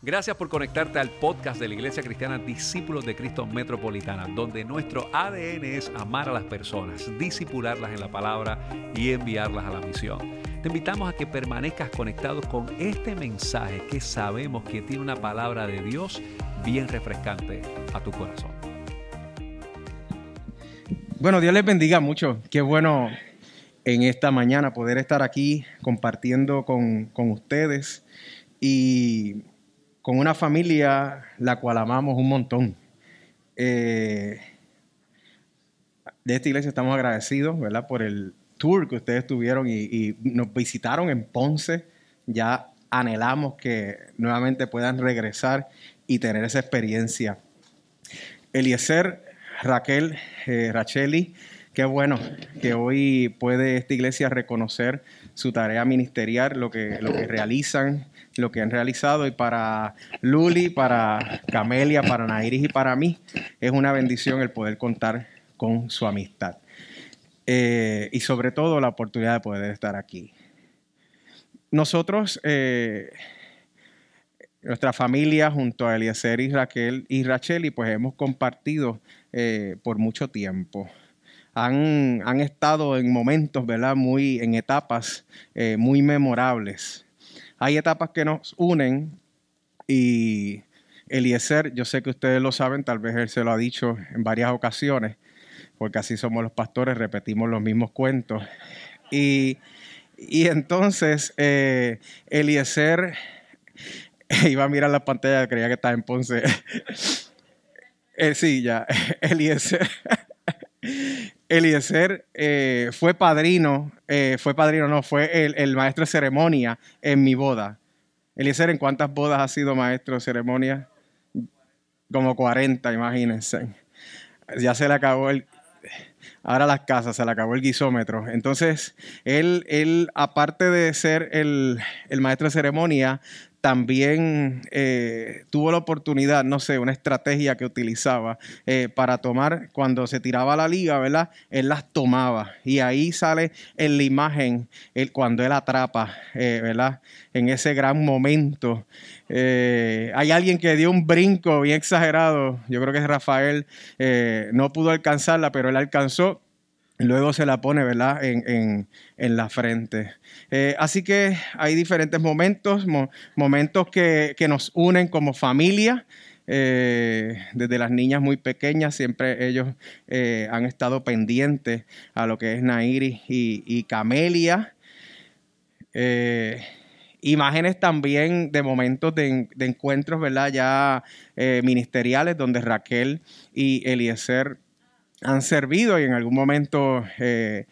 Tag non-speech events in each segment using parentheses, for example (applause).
Gracias por conectarte al podcast de la Iglesia Cristiana Discípulos de Cristo Metropolitana, donde nuestro ADN es amar a las personas, disipularlas en la palabra y enviarlas a la misión. Te invitamos a que permanezcas conectado con este mensaje que sabemos que tiene una palabra de Dios bien refrescante a tu corazón. Bueno, Dios les bendiga mucho. Qué bueno en esta mañana poder estar aquí compartiendo con, con ustedes y con una familia la cual amamos un montón. Eh, de esta iglesia estamos agradecidos, ¿verdad? Por el tour que ustedes tuvieron y, nos visitaron en Ponce. Ya anhelamos que nuevamente puedan regresar y tener esa experiencia. Eliezer, Raquel, eh, Racheli, qué bueno que hoy puede esta iglesia reconocer su tarea ministerial, lo que, lo que realizan lo que han realizado y para Luli, para Camelia, para Nairis y para mí es una bendición el poder contar con su amistad. Eh, y sobre todo la oportunidad de poder estar aquí. Nosotros, eh, nuestra familia junto a Eliezer y Raquel y Rachel, y pues hemos compartido eh, por mucho tiempo. Han, han, estado en momentos, ¿verdad? Muy, en etapas muy memorables hay etapas que nos unen y Eliezer, yo sé que ustedes lo saben, tal vez él se lo ha dicho en varias ocasiones, porque así somos los pastores, repetimos los mismos cuentos. Y, entonces eh, Eliezer (laughs) iba a mirar la pantalla, creía que estaba en Ponce. (laughs) Eh, sí, ya, (laughs) Eliezer. Eliezer eh, fue padrino, eh, fue padrino, no, fue el, maestro de ceremonia en mi boda. Eliezer, ¿en cuántas bodas ha sido maestro de ceremonia? Como 40, imagínense. Ya se le acabó el... Ahora las casas, se le acabó el guisómetro. Entonces, él, él aparte de ser el, el maestro de ceremonia, también eh, tuvo la oportunidad, no sé, una estrategia que utilizaba eh, para tomar, cuando se tiraba la liga, ¿verdad? Él las tomaba y ahí sale en la imagen cuando él atrapa, eh, ¿verdad? En ese gran momento. hay alguien que dio un brinco bien exagerado, yo creo que es Rafael, no pudo alcanzarla, pero él alcanzó Luego se la pone, ¿verdad? En, la frente. Eh, así que hay diferentes momentos, momentos que, nos unen como familia. Eh, desde las niñas muy pequeñas, siempre ellos eh, han estado pendientes a lo que es Nairi y, Camelia. imágenes también de momentos de, de encuentros, ¿verdad? Ya ministeriales, donde Raquel y Eliezer han servido y en algún momento eh,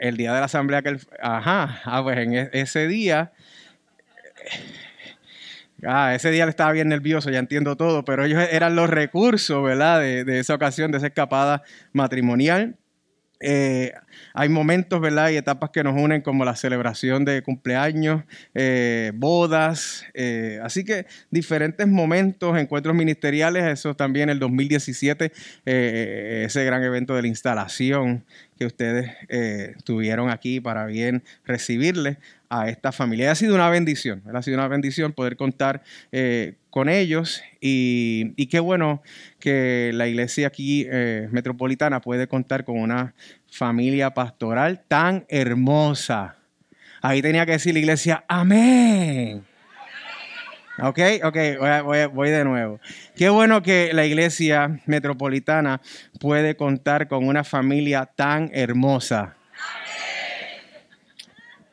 el día de la asamblea que ajá, ah, pues en e, ese día ah, ese día le estaba bien nervioso, ya entiendo todo, pero ellos eran los recursos, ¿verdad? De, de esa ocasión, de esa escapada matrimonial. Eh, hay momentos, ¿verdad? Y etapas que nos unen como la celebración de cumpleaños, eh, bodas, eh, así que diferentes momentos, encuentros ministeriales, eso también el 2017, ese gran evento de la instalación que ustedes tuvieron aquí para bien recibirles a esta familia. Ha sido una bendición, ha sido una bendición poder contar con ellos y, qué bueno que la iglesia aquí metropolitana puede contar con una familia pastoral tan hermosa. Ahí tenía que decir la iglesia, amén. Ok, ok, voy, de nuevo. Qué bueno que la iglesia metropolitana puede contar con una familia tan hermosa.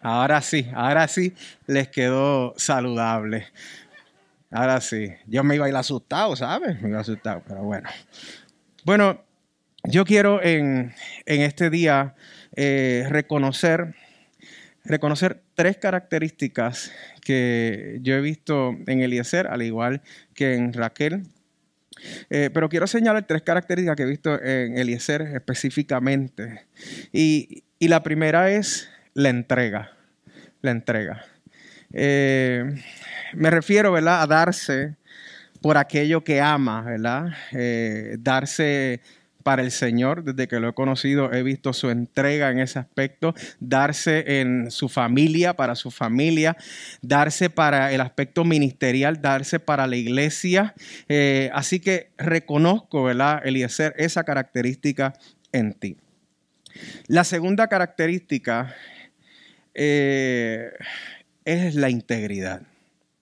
Ahora sí, ahora sí les quedó saludable. Ahora sí. Yo me iba a ir asustado, ¿sabes? Me iba asustado, pero bueno. Bueno, yo quiero en, este día eh, reconocer, reconocer tres características que yo he visto en Eliezer, al igual que en Raquel. Eh, pero quiero señalar tres características que he visto en Eliezer específicamente. Y, la primera es la entrega. La entrega. Eh, me refiero, ¿verdad?, a darse por aquello que ama, ¿verdad? darse para el Señor. Desde que lo he conocido he visto su entrega en ese aspecto, darse en su familia, para su familia, darse para el aspecto ministerial, darse para la iglesia. Eh, así que reconozco, ¿verdad, Eliezer, esa característica en ti. La segunda característica eh, es la integridad.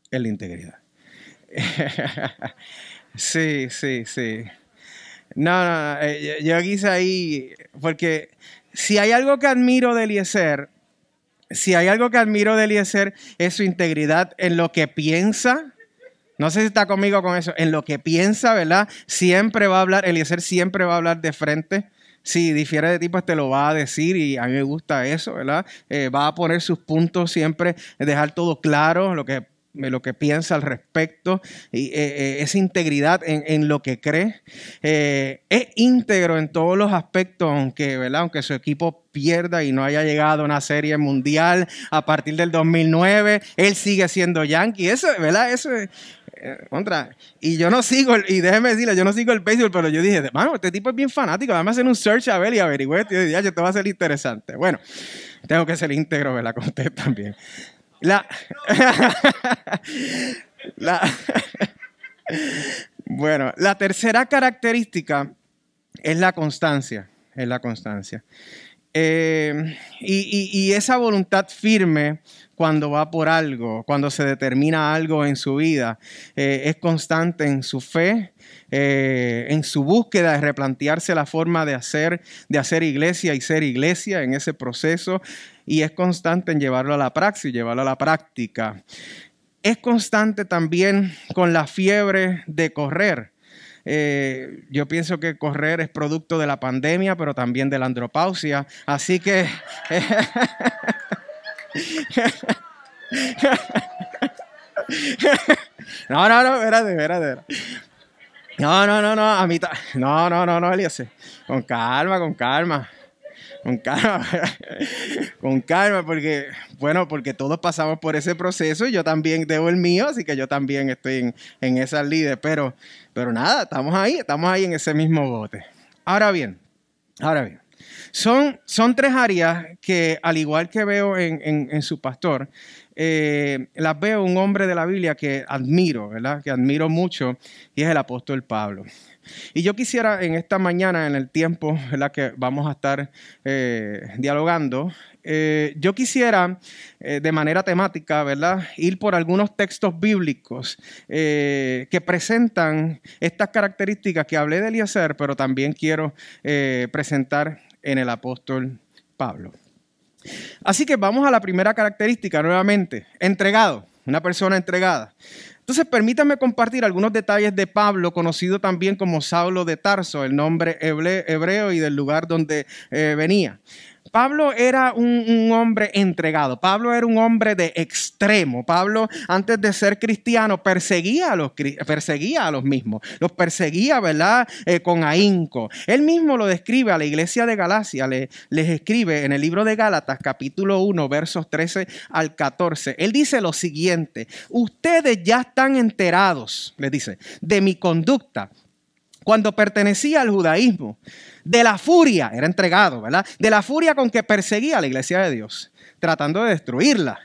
Es la integridad. (laughs) sí, sí, sí. No, no, no eh, yo quise ahí, porque si hay algo que admiro de Eliezer, si hay algo que admiro de Eliezer es su integridad en lo que piensa. No sé si está conmigo con eso. En lo que piensa, ¿verdad? Siempre va a hablar, Eliezer siempre va a hablar de frente. Si difiere de ti, pues te lo va a decir y a mí me gusta eso, ¿verdad? Eh, va a poner sus puntos siempre, dejar todo claro, lo que lo que piensa al respecto, y, eh, eh, esa integridad en, lo que cree. Eh, es íntegro en todos los aspectos, aunque, ¿verdad? aunque su equipo pierda y no haya llegado a una serie mundial a partir del 2009, él sigue siendo yankee. Eso, ¿verdad? Eso es... Contra. Y yo no sigo, y déjeme decirle, yo no sigo el béisbol, pero yo dije, mano, este tipo es bien fanático, además hacer un search a ver y averigüe, y ya, te va a ser interesante. Bueno, tengo que ser íntegro, ¿verdad? (laughs) Con usted también. La, (laughs) (laughs) bueno, la tercera característica es la constancia. Es la constancia. Eh, y, esa voluntad firme cuando va por algo, cuando se determina algo en su vida, eh, es constante en su fe, eh, en su búsqueda de replantearse la forma de hacer, de hacer iglesia y ser iglesia en ese proceso, y es constante en llevarlo a la praxis, llevarlo a la práctica. Es constante también con la fiebre de correr. Eh, yo pienso que correr es producto de la pandemia, pero también de la andropausia. Así que... (laughs) no, no, no, espérate, espérate. No, no, no, no, a mitad. No, no, no, no, Elías. Con calma, con calma con calma, (laughs) con calma, porque, bueno, porque todos pasamos por ese proceso y yo también debo el mío, así que yo también estoy en, en esas líderes, pero, pero nada, estamos ahí, estamos ahí en ese mismo bote. Ahora bien, ahora bien, son, son tres áreas que, al igual que veo en, en, su pastor, eh, las veo un hombre de la Biblia que admiro, ¿verdad? Que admiro mucho, y es el apóstol Pablo. Y yo quisiera en esta mañana, en el tiempo en la que vamos a estar eh, dialogando, eh, yo quisiera eh, de manera temática, ¿verdad?, ir por algunos textos bíblicos que presentan estas características que hablé de Eliezer, pero también quiero presentar en el apóstol Pablo. Así que vamos a la primera característica nuevamente, entregado, una persona entregada. Entonces, permítanme compartir algunos detalles de Pablo, conocido también como Saulo de Tarso, el nombre hebreo y del lugar donde eh, venía. Pablo era un, hombre entregado, Pablo era un hombre de extremo. Pablo, antes de ser cristiano, perseguía a los, perseguía a los mismos, los perseguía, ¿verdad? Eh, con ahínco. Él mismo lo describe a la iglesia de Galacia, les escribe en el libro de Gálatas, capítulo 1, versos 13 al 14. Él dice lo siguiente: Ustedes ya están enterados, les dice, de mi conducta cuando pertenecía al judaísmo, de la furia, era entregado, ¿verdad? De la furia con que perseguía a la iglesia de Dios, tratando de destruirla.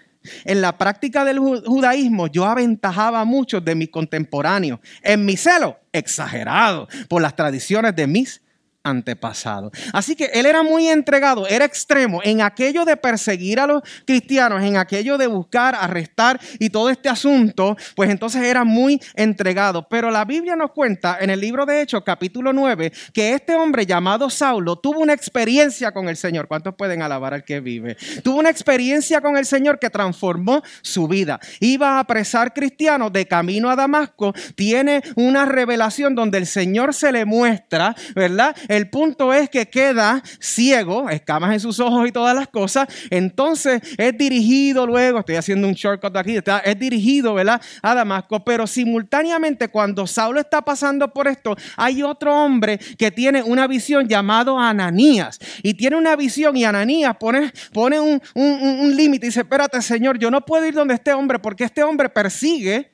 En la práctica del judaísmo yo aventajaba a muchos de mis contemporáneos en mi celo exagerado por las tradiciones de mis antepasado. Así que él era muy entregado, era extremo en aquello de perseguir a los cristianos, en aquello de buscar, arrestar y todo este asunto, pues entonces era muy entregado. Pero la Biblia nos cuenta en el libro de Hechos, capítulo 9, que este hombre llamado Saulo tuvo una experiencia con el Señor. ¿Cuántos pueden alabar al que vive? Tuvo una experiencia con el Señor que transformó su vida. Iba a apresar cristianos de camino a Damasco, tiene una revelación donde el Señor se le muestra, ¿verdad? El punto es que queda ciego, escamas en sus ojos y todas las cosas. Entonces es dirigido luego, estoy haciendo un shortcut aquí, es dirigido, ¿verdad? A Damasco. Pero simultáneamente cuando Saulo está pasando por esto, hay otro hombre que tiene una visión llamado Ananías. Y tiene una visión y Ananías pone, pone un, un límite y dice, espérate Señor, yo no puedo ir donde este hombre porque este hombre persigue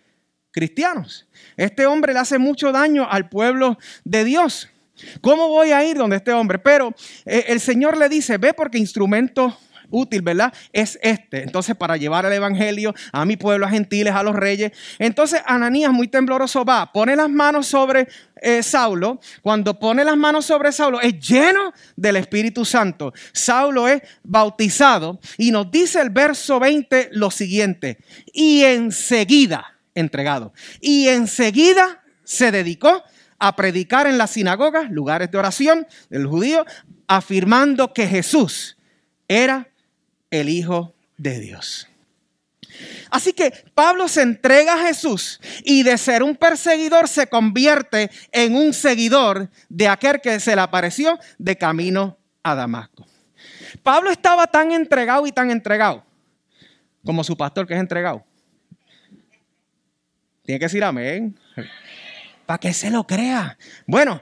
cristianos. Este hombre le hace mucho daño al pueblo de Dios. ¿Cómo voy a ir donde este hombre? Pero eh, el Señor le dice, ve porque instrumento útil, ¿verdad? Es este. Entonces, para llevar el evangelio a mi pueblo, a gentiles, a los reyes. Entonces, Ananías, muy tembloroso, va, pone las manos sobre eh, Saulo. Cuando pone las manos sobre Saulo, es lleno del Espíritu Santo. Saulo es bautizado y nos dice el verso 20 lo siguiente. Y enseguida, entregado, y enseguida se dedicó a predicar en las sinagogas, lugares de oración del judío, afirmando que Jesús era el Hijo de Dios. Así que Pablo se entrega a Jesús y de ser un perseguidor se convierte en un seguidor de aquel que se le apareció de camino a Damasco. Pablo estaba tan entregado y tan entregado como su pastor que es entregado. Tiene que decir amén. Para que se lo crea. Bueno,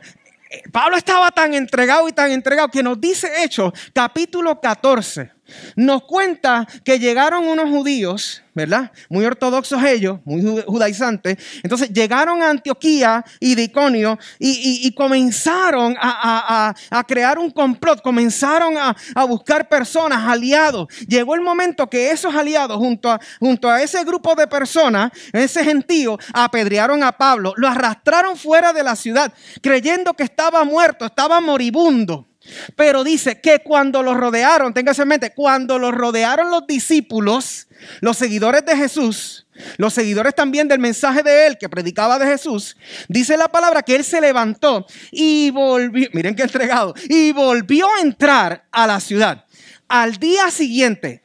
Pablo estaba tan entregado y tan entregado que nos dice Hechos, capítulo 14 nos cuenta que llegaron unos judíos, ¿verdad? Muy ortodoxos ellos, muy judaizantes. Entonces llegaron a Antioquía y de Iconio y, comenzaron a, crear un complot, comenzaron a, buscar personas, aliados. Llegó el momento que esos aliados, junto a, junto a ese grupo de personas, ese gentío, apedrearon a Pablo, lo arrastraron fuera de la ciudad, creyendo que estaba muerto, estaba moribundo. Pero dice que cuando los rodearon, téngase en mente, cuando los rodearon los discípulos, los seguidores de Jesús, los seguidores también del mensaje de él que predicaba de Jesús, dice la palabra que él se levantó y volvió, miren qué entregado, y volvió a entrar a la ciudad. Al día siguiente,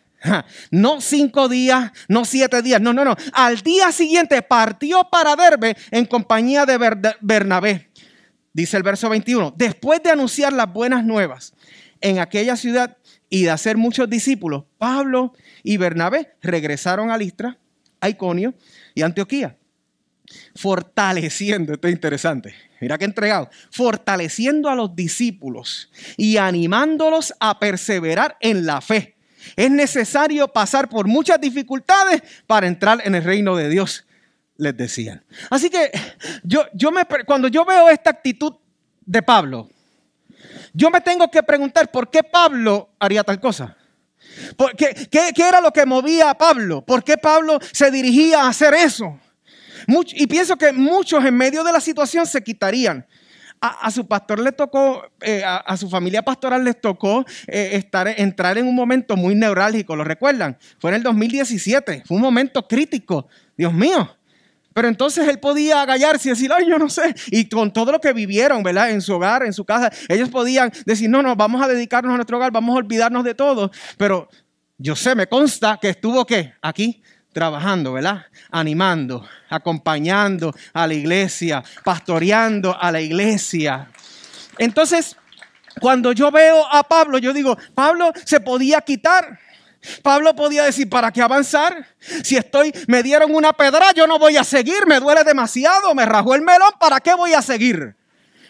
no cinco días, no siete días, no, no, no. Al día siguiente partió para Derbe en compañía de Bernabé. Dice el verso 21, después de anunciar las buenas nuevas en aquella ciudad y de hacer muchos discípulos, Pablo y Bernabé regresaron a Listra, a Iconio y Antioquía, fortaleciendo, esto es interesante, mira que entregado, fortaleciendo a los discípulos y animándolos a perseverar en la fe. Es necesario pasar por muchas dificultades para entrar en el reino de Dios les decían. Así que yo, yo me, cuando yo veo esta actitud de Pablo, yo me tengo que preguntar por qué Pablo haría tal cosa. ¿Qué, qué, era lo que movía a Pablo? ¿Por qué Pablo se dirigía a hacer eso? y pienso que muchos en medio de la situación se quitarían. A, su pastor le tocó, eh, a, su familia pastoral les tocó eh, estar, entrar en un momento muy neurálgico, ¿lo recuerdan? Fue en el 2017, fue un momento crítico. Dios mío, pero entonces él podía agallarse y decir, ay, yo no sé. Y con todo lo que vivieron, ¿verdad? En su hogar, en su casa, ellos podían decir, no, no, vamos a dedicarnos a nuestro hogar, vamos a olvidarnos de todo. Pero yo sé, me consta que estuvo, ¿qué? Aquí trabajando, ¿verdad? Animando, acompañando a la iglesia, pastoreando a la iglesia. Entonces, cuando yo veo a Pablo, yo digo, Pablo se podía quitar Pablo podía decir, ¿para qué avanzar? Si estoy, me dieron una pedra, yo no voy a seguir, me duele demasiado, me rajó el melón, ¿para qué voy a seguir?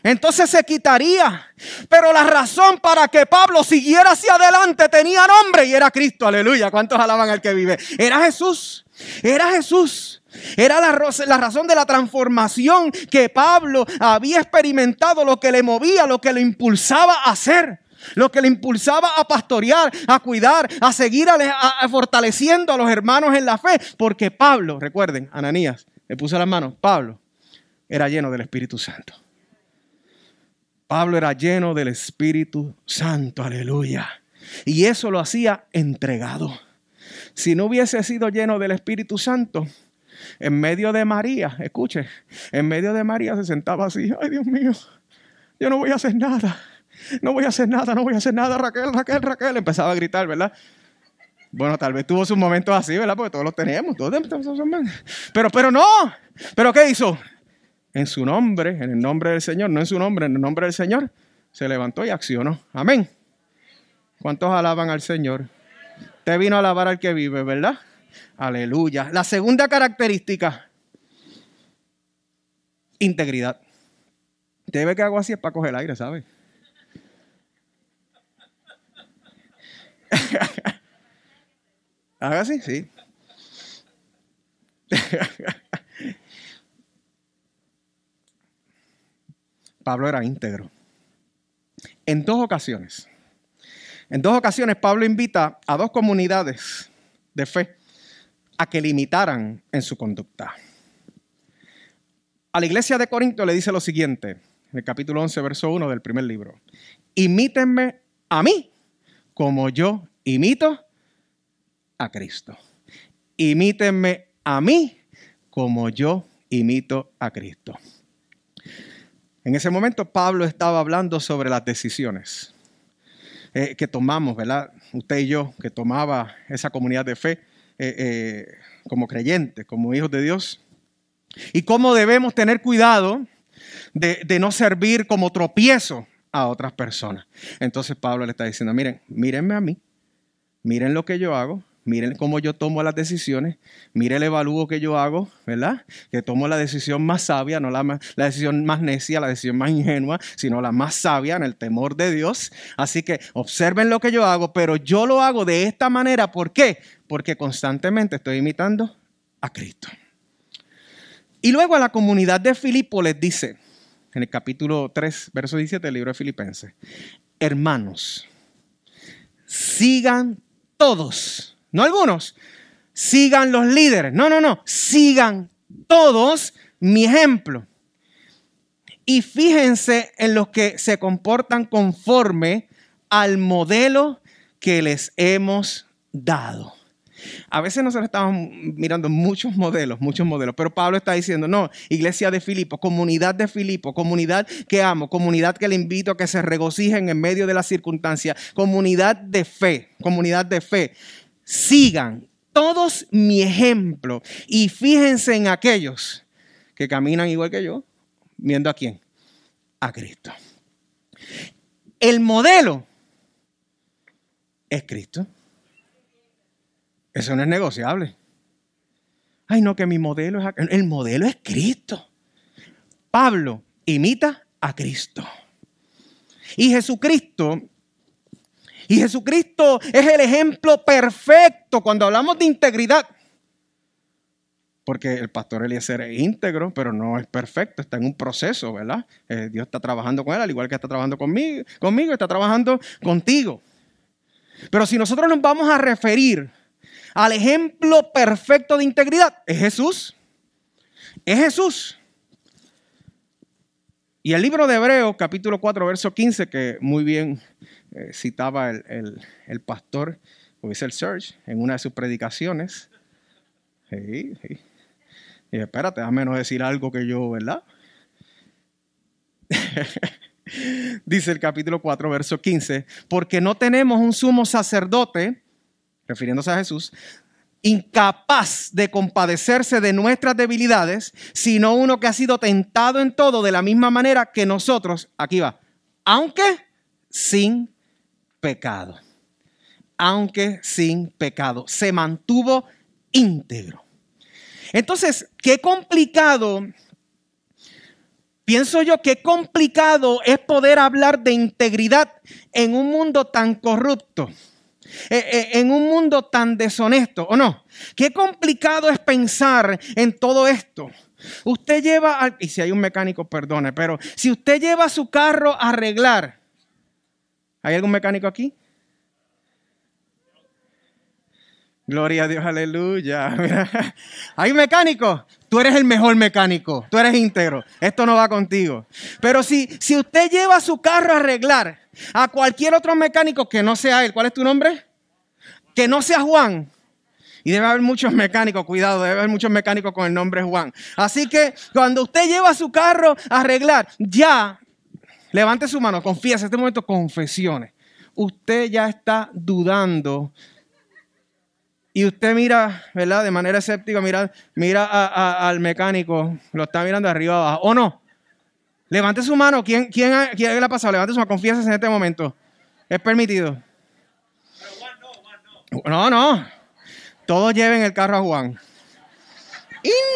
Entonces se quitaría. Pero la razón para que Pablo siguiera hacia adelante tenía nombre y era Cristo, aleluya. ¿Cuántos alaban al que vive? Era Jesús, era Jesús. Era la, la, razón de la transformación que Pablo había experimentado, lo que le movía, lo que le impulsaba a hacer lo que le impulsaba a pastorear, a cuidar, a seguir fortaleciendo a los hermanos en la fe. Porque Pablo, recuerden, Ananías, le puso las manos, Pablo era lleno del Espíritu Santo. Pablo era lleno del Espíritu Santo, aleluya. Y eso lo hacía entregado. Si no hubiese sido lleno del Espíritu Santo, en medio de María, escuche, en medio de María se sentaba así, ay Dios mío, yo no voy a hacer nada no voy a hacer nada, no voy a hacer nada, Raquel, Raquel, Raquel. Empezaba a gritar, ¿verdad? Bueno, tal vez tuvo sus momentos así, ¿verdad? Porque todos los tenemos, todos Pero, pero no. ¿Pero qué hizo? En su nombre, en el nombre del Señor, no en su nombre, en el nombre del Señor, se levantó y accionó. Amén. ¿Cuántos alaban al Señor? Te vino a alabar al que vive, ¿verdad? Aleluya. La segunda característica, integridad. Te ve que hago así es para coger el aire, ¿sabes? (laughs) Haga así, sí. (laughs) Pablo era íntegro. en dos ocasiones. En dos ocasiones Pablo invita a dos comunidades de fe a que limitaran en su conducta. A la iglesia de Corinto le dice lo siguiente, en el capítulo 11, verso 1 del primer libro. Imítenme a mí como yo imito a Cristo. Imítenme a mí como yo imito a Cristo. En ese momento Pablo estaba hablando sobre las decisiones eh, que tomamos, ¿verdad? Usted y yo, que tomaba esa comunidad de fe eh, eh, como creyentes, como hijos de Dios. Y cómo debemos tener cuidado de, de no servir como tropiezo a otras personas. Entonces Pablo le está diciendo, miren, mírenme a mí, miren lo que yo hago, miren cómo yo tomo las decisiones, miren el evalúo que yo hago, ¿verdad? Que tomo la decisión más sabia, no la, la, decisión más necia, la decisión más ingenua, sino la más sabia en el temor de Dios. Así que observen lo que yo hago, pero yo lo hago de esta manera. ¿Por qué? Porque constantemente estoy imitando a Cristo. Y luego a la comunidad de Filipo les dice, en el capítulo 3, verso 17 del libro de Filipenses, hermanos, sigan todos no algunos. Sigan los líderes. No, no, no. Sigan todos mi ejemplo. Y fíjense en los que se comportan conforme al modelo que les hemos dado. A veces nosotros estamos mirando muchos modelos, muchos modelos, pero Pablo está diciendo, no, iglesia de Filipo, comunidad de Filipo, comunidad que amo, comunidad que le invito a que se regocijen en medio de las circunstancias, comunidad de fe, comunidad de fe sigan todos mi ejemplo y fíjense en aquellos que caminan igual que yo, viendo a quién, a Cristo. El modelo es Cristo. Eso no es negociable. Ay, no, que mi modelo es... El modelo es Cristo. Pablo imita a Cristo. Y Jesucristo y Jesucristo es el ejemplo perfecto cuando hablamos de integridad. Porque el pastor Eliezer es íntegro, pero no es perfecto, está en un proceso, ¿verdad? Eh, Dios está trabajando con él, al igual que está trabajando conmigo, conmigo, está trabajando contigo. Pero si nosotros nos vamos a referir al ejemplo perfecto de integridad, es Jesús. Es Jesús. Y el libro de Hebreos, capítulo 4, verso 15, que muy bien eh, citaba el, el, pastor, o el Serge, en una de sus predicaciones. Y espérate, déjame no decir algo que yo, ¿verdad? (laughs) Dice el capítulo 4, verso 15, porque no tenemos un sumo sacerdote, refiriéndose a Jesús, incapaz de compadecerse de nuestras debilidades, sino uno que ha sido tentado en todo de la misma manera que nosotros, aquí va, aunque sin pecado, aunque sin pecado, se mantuvo íntegro. Entonces, qué complicado, pienso yo, qué complicado es poder hablar de integridad en un mundo tan corrupto. Eh, eh, en un mundo tan deshonesto, ¿o no? Qué complicado es pensar en todo esto. Usted lleva, y si hay un mecánico, perdone, pero si usted lleva su carro a arreglar, ¿Hay algún mecánico aquí? Gloria a Dios, aleluya. (laughs) Hay mecánico. Tú eres el mejor mecánico. Tú eres íntegro. Esto no va contigo. Pero si, si usted lleva su carro a arreglar a cualquier otro mecánico que no sea él, ¿cuál es tu nombre? Que no sea Juan. Y debe haber muchos mecánicos, cuidado, debe haber muchos mecánicos con el nombre Juan. Así que cuando usted lleva su carro a arreglar, ya Levante su mano, en este momento confesiones. Usted ya está dudando y usted mira, ¿verdad? De manera escéptica, mira, mira al mecánico, lo está mirando arriba abajo, ¿o no? Levante su mano, ¿quién, quién, quién le ha pasado? Levante su mano, confíese en este momento. Es permitido. No, no. Todos lleven el carro a Juan.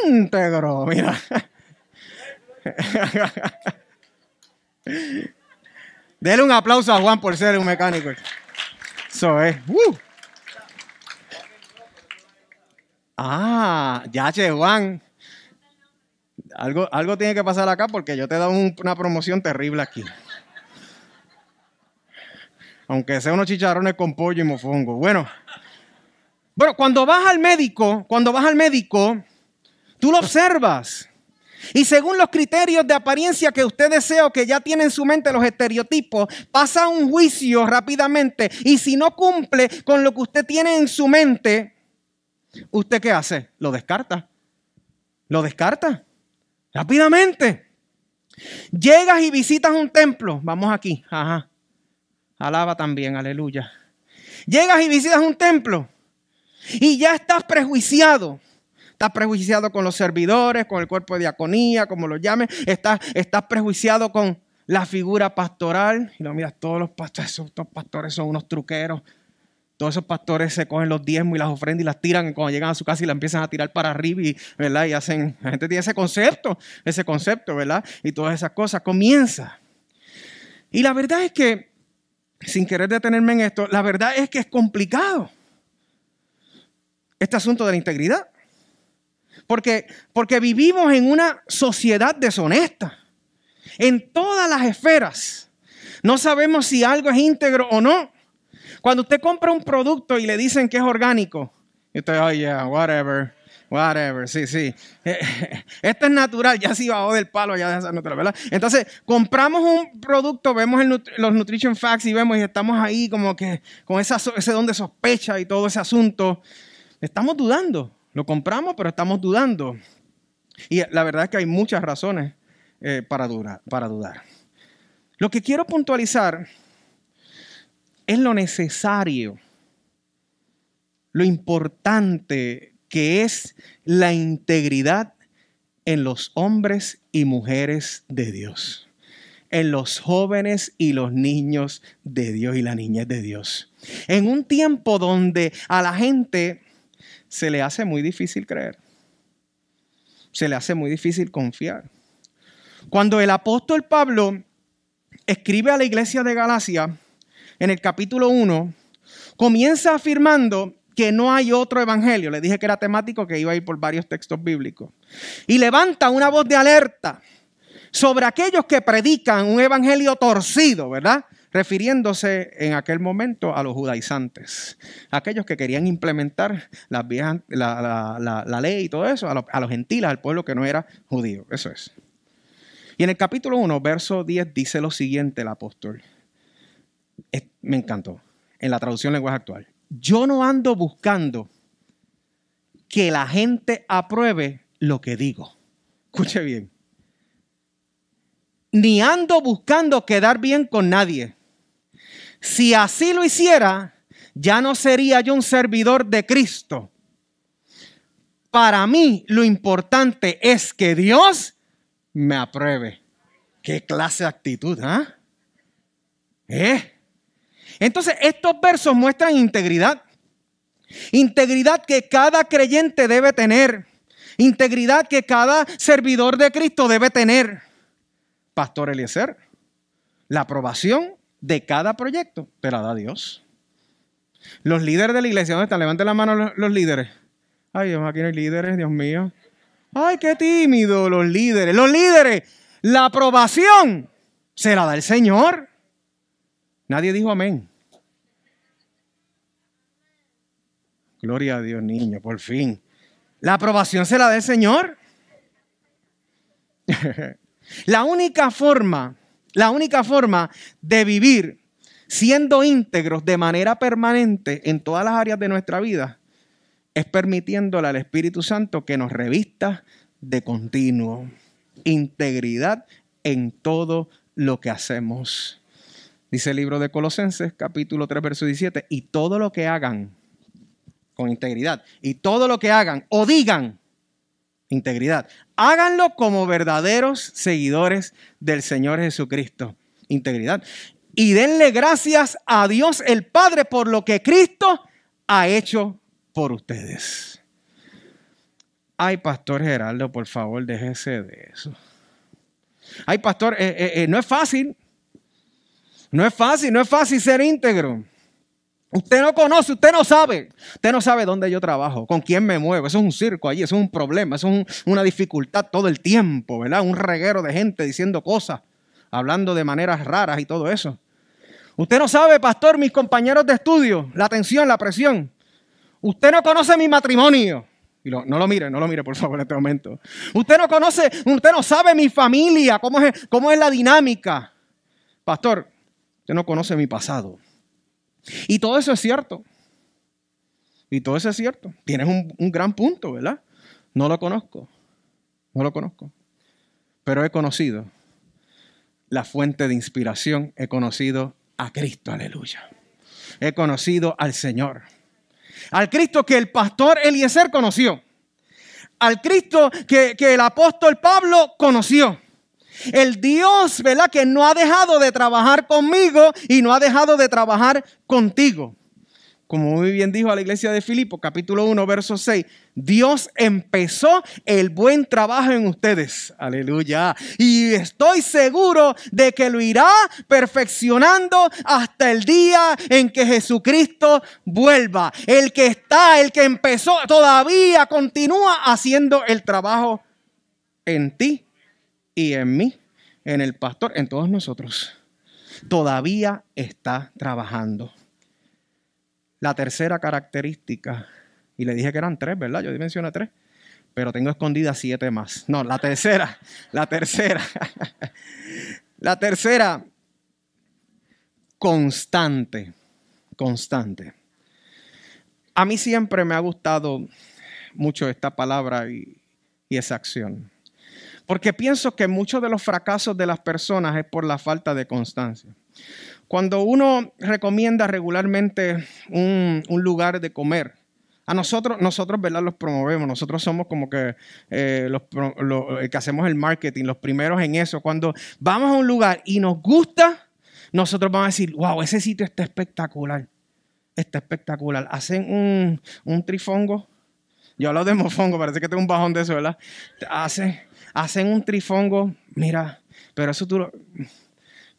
Íntegro, mira. (laughs) Dele un aplauso a Juan por ser un mecánico. Eso es. Ah, ya Juan. Algo, algo tiene que pasar acá porque yo te he dado una promoción terrible aquí. Aunque sea unos chicharrones con pollo y mofongo. Bueno, bueno, cuando vas al médico, cuando vas al médico, tú lo observas. Y según los criterios de apariencia que usted desea o que ya tiene en su mente los estereotipos, pasa un juicio rápidamente. Y si no cumple con lo que usted tiene en su mente, ¿usted qué hace? Lo descarta. Lo descarta. Rápidamente. Llegas y visitas un templo. Vamos aquí. Ajá. Alaba también, aleluya. Llegas y visitas un templo. Y ya estás prejuiciado Estás prejuiciado con los servidores, con el cuerpo de diaconía, como lo llamen. Estás, estás prejuiciado con la figura pastoral. Y lo miras, todos los pastores, estos pastores son unos truqueros. Todos esos pastores se cogen los diezmos y las ofrendas y las tiran cuando llegan a su casa y la empiezan a tirar para arriba y, ¿verdad? y hacen, la gente tiene ese concepto, ese concepto, ¿verdad? Y todas esas cosas. Comienza. Y la verdad es que, sin querer detenerme en esto, la verdad es que es complicado este asunto de la integridad. Porque, porque vivimos en una sociedad deshonesta. En todas las esferas. No sabemos si algo es íntegro o no. Cuando usted compra un producto y le dicen que es orgánico, y usted, oh yeah, whatever, whatever, sí, sí. (laughs) Esto es natural, ya se bajó del palo, ya de esa natural, ¿verdad? Entonces, compramos un producto, vemos los Nutrition Facts y vemos y estamos ahí como que con ese don de sospecha y todo ese asunto. Estamos dudando. Lo compramos, pero estamos dudando. Y la verdad es que hay muchas razones eh, para dudar. Lo que quiero puntualizar es lo necesario, lo importante que es la integridad en los hombres y mujeres de Dios, en los jóvenes y los niños de Dios y la niñez de Dios. En un tiempo donde a la gente se le hace muy difícil creer. Se le hace muy difícil confiar. Cuando el apóstol Pablo escribe a la iglesia de Galacia, en el capítulo 1, comienza afirmando que no hay otro evangelio. Le dije que era temático, que iba a ir por varios textos bíblicos. Y levanta una voz de alerta sobre aquellos que predican un evangelio torcido, ¿verdad? refiriéndose en aquel momento a los judaizantes, aquellos que querían implementar la, ley y todo eso, a, a los gentiles, al pueblo que no era judío. Eso es. Y en el capítulo 1, verso 10, dice lo siguiente el apóstol. Me encantó. En la traducción lenguaje actual. Yo no ando buscando que la gente apruebe lo que digo. Escuche bien. Ni ando buscando quedar bien con nadie. Si así lo hiciera, ya no sería yo un servidor de Cristo. Para mí lo importante es que Dios me apruebe. ¿Qué clase de actitud, ah? ¿Eh? Entonces, estos versos muestran integridad. Integridad que cada creyente debe tener. Integridad que cada servidor de Cristo debe tener. Pastor Eliezer, la aprobación de cada proyecto te la da Dios. Los líderes de la iglesia, ¿dónde están? Levanten la mano los, líderes. Ay, Dios, aquí no hay líderes, Dios mío. Ay, qué tímido los líderes. Los líderes, la aprobación se la da el Señor. Nadie dijo amén. Gloria a Dios, niño, por fin. La aprobación se la da el Señor. (laughs) la única forma la única forma de vivir siendo íntegros de manera permanente en todas las áreas de nuestra vida es permitiéndole al Espíritu Santo que nos revista de continuo integridad en todo lo que hacemos. Dice el libro de Colosenses, capítulo 3, verso 17, y todo lo que hagan con integridad, y todo lo que hagan o digan Integridad. Háganlo como verdaderos seguidores del Señor Jesucristo. Integridad. Y denle gracias a Dios el Padre por lo que Cristo ha hecho por ustedes. Ay, Pastor Geraldo, por favor, déjese de eso. Ay, Pastor, eh, eh, eh, no es fácil. No es fácil, no es fácil ser íntegro. Usted no conoce, usted no sabe. Usted no sabe dónde yo trabajo, con quién me muevo. Eso es un circo allí, eso es un problema, eso es una dificultad todo el tiempo, ¿verdad? Un reguero de gente diciendo cosas, hablando de maneras raras y todo eso. Usted no sabe, pastor, mis compañeros de estudio, la tensión, la presión. Usted no conoce mi matrimonio. Y no lo mire, no lo mire, por favor, en este momento. Usted no conoce, usted no sabe mi familia, cómo es, cómo es la dinámica. Pastor, usted no conoce mi pasado. Y todo eso es cierto. Y todo eso es cierto. Tienes un, un gran punto, ¿verdad? No lo conozco. No lo conozco. Pero he conocido la fuente de inspiración. He conocido a Cristo, aleluya. He conocido al Señor. Al Cristo que el pastor Eliezer conoció. Al Cristo que, que el apóstol Pablo conoció. El Dios, ¿verdad? Que no ha dejado de trabajar conmigo y no ha dejado de trabajar contigo como muy bien dijo a la iglesia de Filipo, capítulo 1, verso 6, Dios empezó el buen trabajo en ustedes. Aleluya. Y estoy seguro de que lo irá perfeccionando hasta el día en que Jesucristo vuelva. El que está, el que empezó, todavía continúa haciendo el trabajo en ti y en mí, en el pastor, en todos nosotros. Todavía está trabajando. La tercera característica, y le dije que eran tres, ¿verdad? Yo mencioné tres, pero tengo escondidas siete más. No, la tercera, la tercera, (laughs) la tercera, constante, constante. A mí siempre me ha gustado mucho esta palabra y, y esa acción. Porque pienso que muchos de los fracasos de las personas es por la falta de constancia. Cuando uno recomienda regularmente un, lugar de comer, a nosotros, nosotros, ¿verdad? Los promovemos. Nosotros somos como que eh, los, que hacemos el marketing, los primeros en eso. Cuando vamos a un lugar y nos gusta, nosotros vamos a decir, wow, ese sitio está espectacular. Está espectacular. Hacen un, un trifongo. Yo hablo de mofongo, parece que tengo un bajón de eso, ¿verdad? Hacen, hacen un trifongo, mira, pero eso tú lo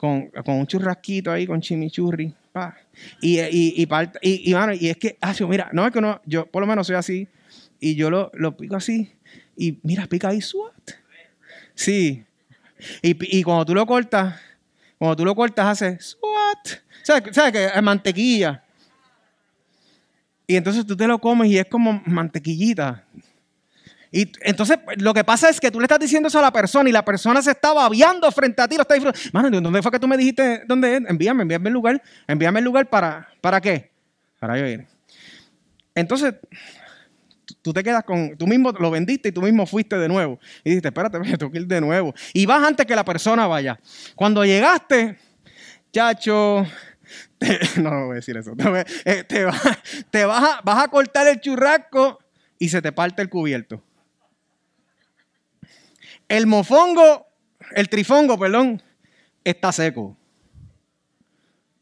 con, un churrasquito ahí, con chimichurri. Pa. Y, y, y, y, y, es que, ah, mira, no es que no, yo por lo menos soy así, y yo lo, lo pico así, y mira, pica ahí, SWAT. Sí. Y, cuando tú lo cortas, cuando tú lo cortas, hace SWAT. ¿Sabes, ¿Sabes que es mantequilla? Y entonces tú te lo comes y es como mantequillita. Y entonces lo que pasa es que tú le estás diciendo eso a la persona y la persona se está babiando frente a ti, lo está disfrutando. Mano, ¿dónde fue que tú me dijiste dónde es? Envíame, envíame el lugar. Envíame el lugar para, ¿para qué? Para yo ir. Entonces, tú te quedas con, tú mismo lo vendiste y tú mismo fuiste de nuevo. Y dijiste, espérate, (laughs) tengo que ir de nuevo. Y vas antes que la persona vaya. Cuando llegaste, chacho, (laughs) no, voy a decir eso. (laughs) Te, eh, vas, vas a cortar el churrasco y se te parte el cubierto. El mofongo, el trifongo, perdón, está seco.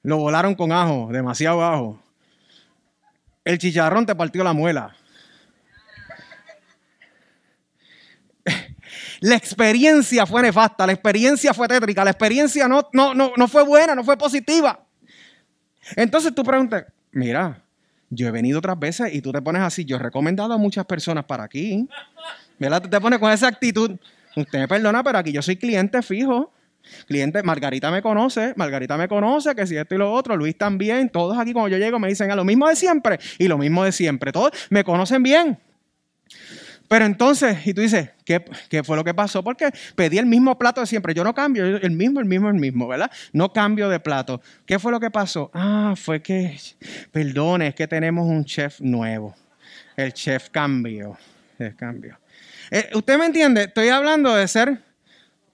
Lo volaron con ajo, demasiado ajo. El chicharrón te partió la muela. La experiencia fue nefasta, la experiencia fue tétrica, la experiencia no, no, no, no fue buena, no fue positiva. Entonces tú preguntas, mira, yo he venido otras veces y tú te pones así, yo he recomendado a muchas personas para aquí. ¿Verdad? Te pones con esa actitud. Usted me perdona, pero aquí yo soy cliente fijo. Cliente, Margarita me conoce, Margarita me conoce, que si esto y lo otro, Luis también, todos aquí cuando yo llego me dicen a lo mismo de siempre y lo mismo de siempre, todos me conocen bien. Pero entonces, y tú dices, ¿qué, ¿qué, fue lo que pasó? Porque pedí el mismo plato de siempre. Yo no cambio, el mismo, el mismo, el mismo, ¿verdad? No cambio de plato. ¿Qué fue lo que pasó? Ah, fue que, perdone, es que tenemos un chef nuevo. El chef cambió. El cambio. Eh, ¿Usted me entiende? Estoy hablando de ser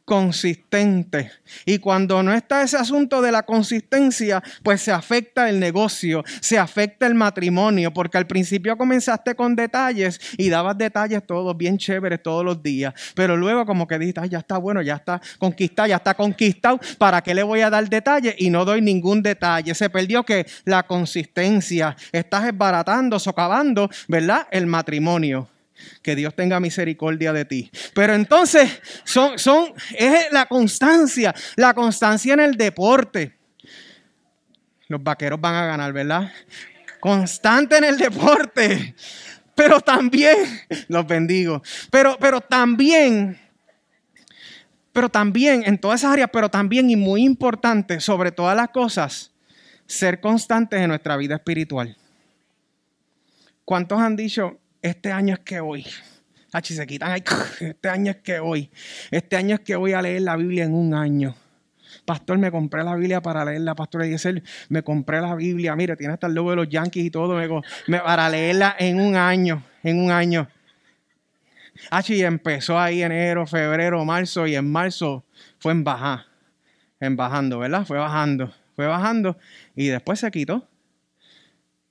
consistente. Y cuando no está ese asunto de la consistencia, pues se afecta el negocio, se afecta el matrimonio, porque al principio comenzaste con detalles y dabas detalles todos bien chéveres todos los días, pero luego como que dijiste, ya está bueno, ya está conquistado, ya está conquistado, ¿para qué le voy a dar detalles? Y no doy ningún detalle. Se perdió que la consistencia, estás esbaratando, socavando, ¿verdad? El matrimonio que Dios tenga misericordia de ti. Pero entonces son, son, es la constancia, la constancia en el deporte. Los vaqueros van a ganar, ¿verdad? Constante en el deporte. Pero también, los bendigo, pero, pero también, pero también en todas esas áreas, pero también y muy importante, sobre todas las cosas, ser constantes en nuestra vida espiritual. ¿Cuántos han dicho, este año es que voy? se quitan, este año es que voy. Este año es que voy a leer la Biblia en un año. Pastor, me compré la Biblia para leerla. Pastor Eliezer, me compré la Biblia. Mire, tiene hasta el logo de los Yankees y todo. Me, para leerla en un año. En un año. Ah, y empezó ahí enero, febrero, marzo. Y en marzo fue en bajar. En bajando, ¿verdad? Fue bajando. Fue bajando. Y después se quitó.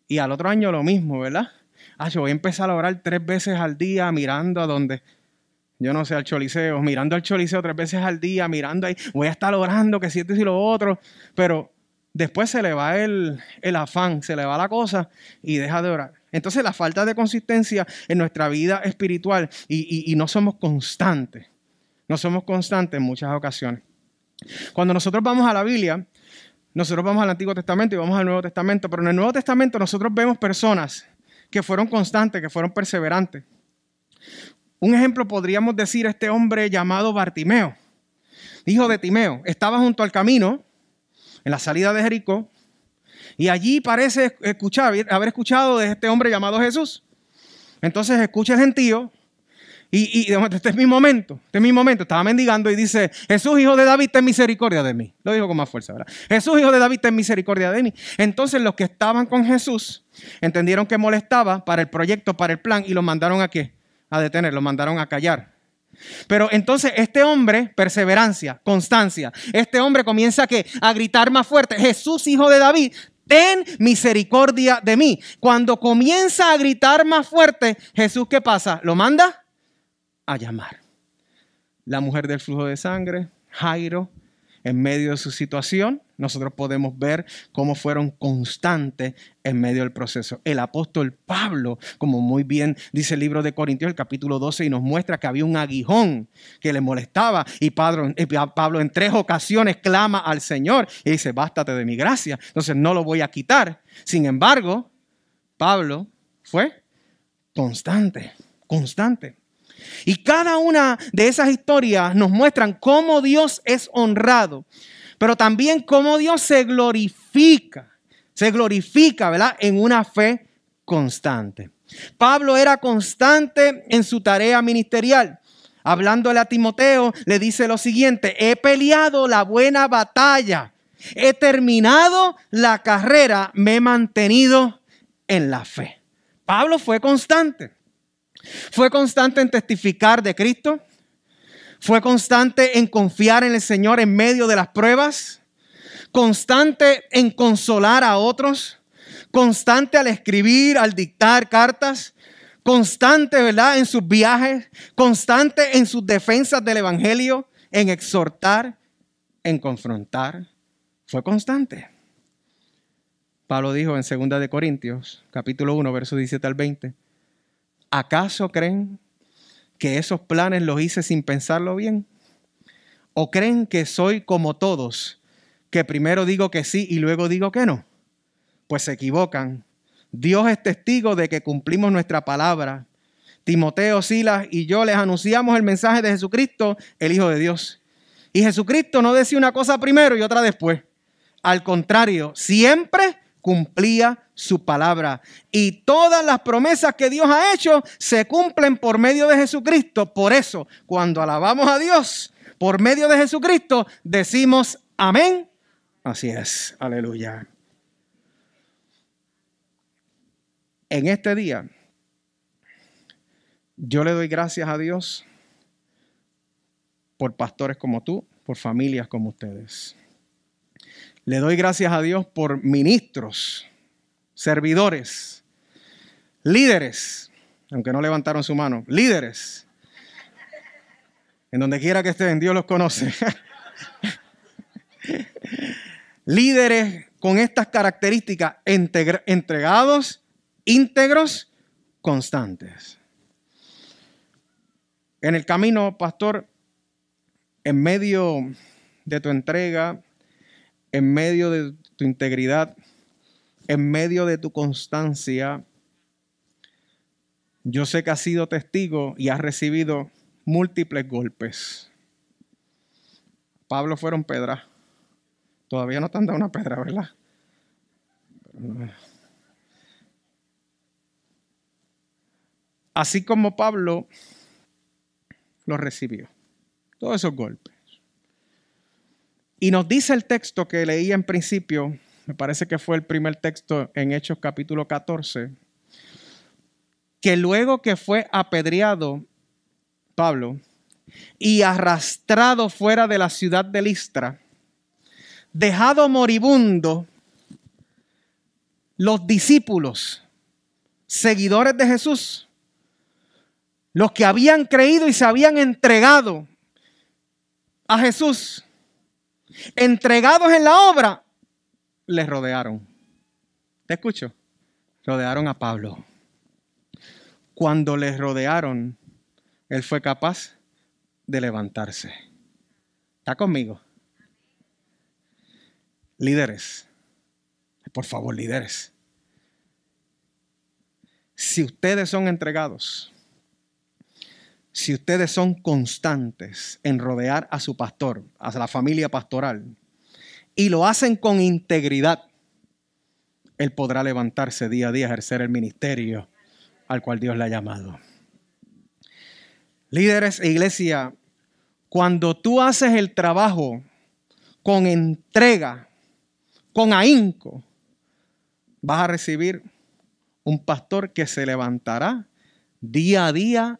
Y al otro año lo mismo, ¿verdad? Ah, yo voy a empezar a orar tres veces al día mirando a donde yo no sé, al choliseo, mirando al choliseo tres veces al día, mirando ahí, voy a estar orando que siete y lo otro, pero después se le va el, afán, se le va la cosa y deja de orar. Entonces la falta de consistencia en nuestra vida espiritual y, y no somos constantes, no somos constantes en muchas ocasiones. Cuando nosotros vamos a la Biblia, nosotros vamos al Antiguo Testamento y vamos al Nuevo Testamento, pero en el Nuevo Testamento nosotros vemos personas que fueron constantes, que fueron perseverantes. Un ejemplo podríamos decir este hombre llamado Bartimeo, hijo de Timeo. Estaba junto al camino, en la salida de Jericó, y allí parece escuchar, haber escuchado de este hombre llamado Jesús. Entonces escucha el gentío y, y este es mi momento, este es mi momento. Estaba mendigando y dice, Jesús, hijo de David, ten misericordia de mí. Lo dijo con más fuerza, ¿verdad? Jesús, hijo de David, ten misericordia de mí. Entonces los que estaban con Jesús entendieron que molestaba para el proyecto, para el plan, y lo mandaron a qué? a detener, lo mandaron a callar. Pero entonces este hombre, perseverancia, constancia, este hombre comienza a, a gritar más fuerte, Jesús hijo de David, ten misericordia de mí. Cuando comienza a gritar más fuerte, Jesús ¿qué pasa? Lo manda a llamar. La mujer del flujo de sangre, Jairo, en medio de su situación, nosotros podemos ver cómo fueron constantes en medio del proceso. El apóstol Pablo, como muy bien dice el libro de Corintios, el capítulo 12, y nos muestra que había un aguijón que le molestaba y Pablo, Pablo en tres ocasiones clama al Señor y dice, bástate de mi gracia, entonces no lo voy a quitar. Sin embargo, Pablo fue constante, constante. Y cada una de esas historias nos muestran cómo Dios es honrado, pero también cómo Dios se glorifica, se glorifica, ¿verdad? En una fe constante. Pablo era constante en su tarea ministerial. Hablándole a Timoteo, le dice lo siguiente, he peleado la buena batalla, he terminado la carrera, me he mantenido en la fe. Pablo fue constante. Fue constante en testificar de Cristo. Fue constante en confiar en el Señor en medio de las pruebas. Constante en consolar a otros. Constante al escribir, al dictar cartas. Constante, ¿verdad? En sus viajes. Constante en sus defensas del Evangelio. En exhortar, en confrontar. Fue constante. Pablo dijo en 2 de Corintios, capítulo 1, verso 17 al 20 ¿Acaso creen que esos planes los hice sin pensarlo bien? ¿O creen que soy como todos, que primero digo que sí y luego digo que no? Pues se equivocan. Dios es testigo de que cumplimos nuestra palabra. Timoteo, Silas y yo les anunciamos el mensaje de Jesucristo, el Hijo de Dios. Y Jesucristo no decía una cosa primero y otra después. Al contrario, siempre cumplía su palabra. Y todas las promesas que Dios ha hecho se cumplen por medio de Jesucristo. Por eso, cuando alabamos a Dios por medio de Jesucristo, decimos amén. Así es, aleluya. En este día, yo le doy gracias a Dios por pastores como tú, por familias como ustedes. Le doy gracias a Dios por ministros, servidores, líderes, aunque no levantaron su mano, líderes. En donde quiera que estén, Dios los conoce. (laughs) líderes con estas características, entregados, íntegros, constantes. En el camino, pastor, en medio de tu entrega, en medio de tu integridad, en medio de tu constancia, yo sé que has sido testigo y has recibido múltiples golpes. Pablo fueron pedras. Todavía no te han dado una pedra, ¿verdad? Así como Pablo lo recibió. Todos esos golpes. Y nos dice el texto que leí en principio, me parece que fue el primer texto en Hechos capítulo 14, que luego que fue apedreado Pablo y arrastrado fuera de la ciudad de Listra, dejado moribundo, los discípulos, seguidores de Jesús, los que habían creído y se habían entregado a Jesús, entregados en la obra, les rodearon. ¿Te escucho? Rodearon a Pablo. Cuando les rodearon, él fue capaz de levantarse. ¿Está conmigo? Líderes, por favor, líderes. Si ustedes son entregados, si ustedes son constantes en rodear a su pastor, a la familia pastoral, y lo hacen con integridad, él podrá levantarse día a día, ejercer el ministerio al cual Dios le ha llamado. Líderes e iglesia, cuando tú haces el trabajo con entrega, con ahínco, vas a recibir un pastor que se levantará día a día